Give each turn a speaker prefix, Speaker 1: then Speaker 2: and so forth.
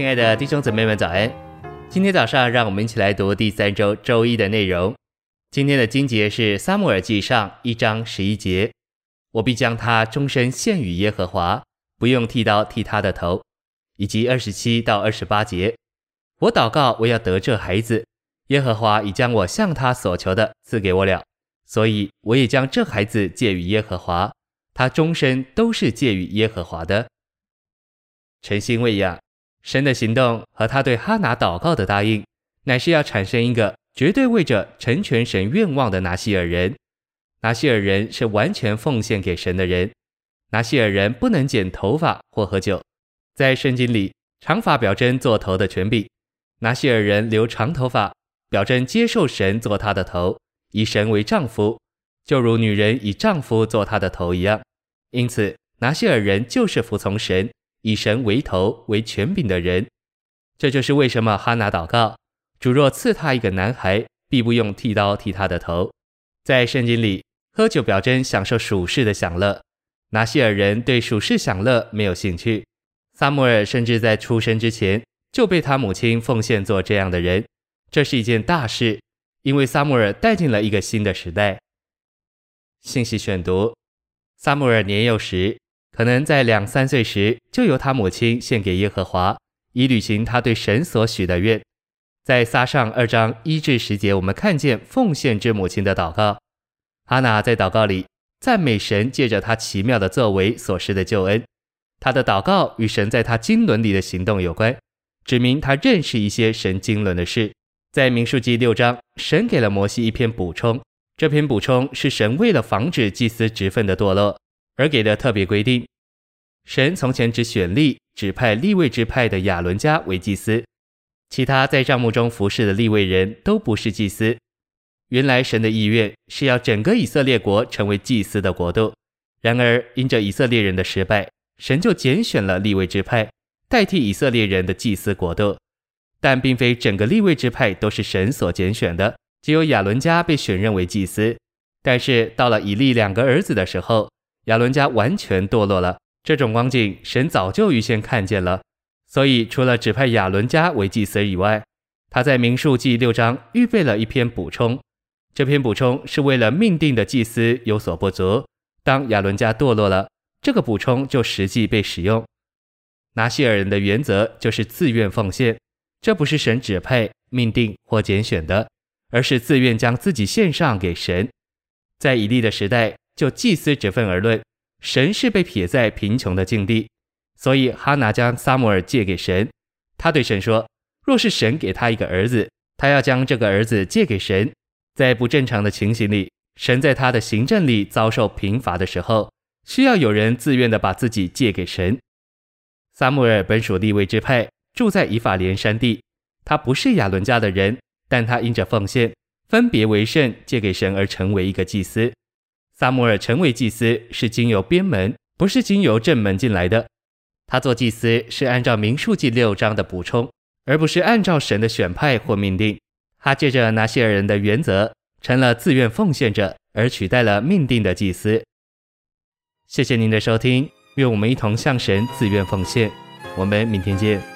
Speaker 1: 亲爱的弟兄姊妹们，早安！今天早上，让我们一起来读第三周周一的内容。今天的经节是《撒母耳记上》一章十一节：“我必将他终身献与耶和华，不用剃刀剃他的头。”以及二十七到二十八节：“我祷告，我要得这孩子，耶和华已将我向他所求的赐给我了，所以我也将这孩子借与耶和华，他终身都是借与耶和华的。”诚心喂养。神的行动和他对哈拿祷告的答应，乃是要产生一个绝对为着成全神愿望的拿西尔人。拿西尔人是完全奉献给神的人。拿西尔人不能剪头发或喝酒。在圣经里，长发表征做头的权柄。拿西尔人留长头发，表征接受神做他的头，以神为丈夫，就如女人以丈夫做她的头一样。因此，拿西尔人就是服从神。以神为头为权柄的人，这就是为什么哈拿祷告：主若赐他一个男孩，必不用剃刀剃他的头。在圣经里，喝酒表征享受属世的享乐，拿西尔人对属世享乐没有兴趣。撒母耳甚至在出生之前就被他母亲奉献做这样的人，这是一件大事，因为撒母耳带进了一个新的时代。信息选读：撒母耳年幼时。可能在两三岁时，就由他母亲献给耶和华，以履行他对神所许的愿。在撒上二章一至十节，我们看见奉献之母亲的祷告。哈娜在祷告里赞美神，借着他奇妙的作为所施的救恩。他的祷告与神在他经纶里的行动有关，指明他认识一些神经纶的事。在民数记六章，神给了摩西一篇补充，这篇补充是神为了防止祭司职分的堕落。而给的特别规定，神从前只选立指派立位支派的亚伦家为祭司，其他在帐幕中服侍的立位人都不是祭司。原来神的意愿是要整个以色列国成为祭司的国度，然而因着以色列人的失败，神就拣选了立位支派代替以色列人的祭司国度。但并非整个立位支派都是神所拣选的，只有亚伦家被选任为祭司。但是到了以利两个儿子的时候，亚伦家完全堕落了，这种光景神早就预先看见了，所以除了指派亚伦家为祭司以外，他在民数记六章预备了一篇补充。这篇补充是为了命定的祭司有所不足，当亚伦家堕落了，这个补充就实际被使用。拿细耳人的原则就是自愿奉献，这不是神指派、命定或拣选的，而是自愿将自己献上给神。在以利的时代。就祭司职分而论，神是被撇在贫穷的境地，所以哈拿将撒母耳借给神。他对神说：“若是神给他一个儿子，他要将这个儿子借给神。”在不正常的情形里，神在他的行政里遭受贫乏的时候，需要有人自愿地把自己借给神。撒母耳本属利位支派，住在以法莲山地。他不是亚伦家的人，但他因着奉献，分别为圣，借给神而成为一个祭司。撒母耳成为祭司是经由边门，不是经由正门进来的。他做祭司是按照民数记六章的补充，而不是按照神的选派或命定。他借着拿细耳人的原则，成了自愿奉献者，而取代了命定的祭司。谢谢您的收听，愿我们一同向神自愿奉献。我们明天见。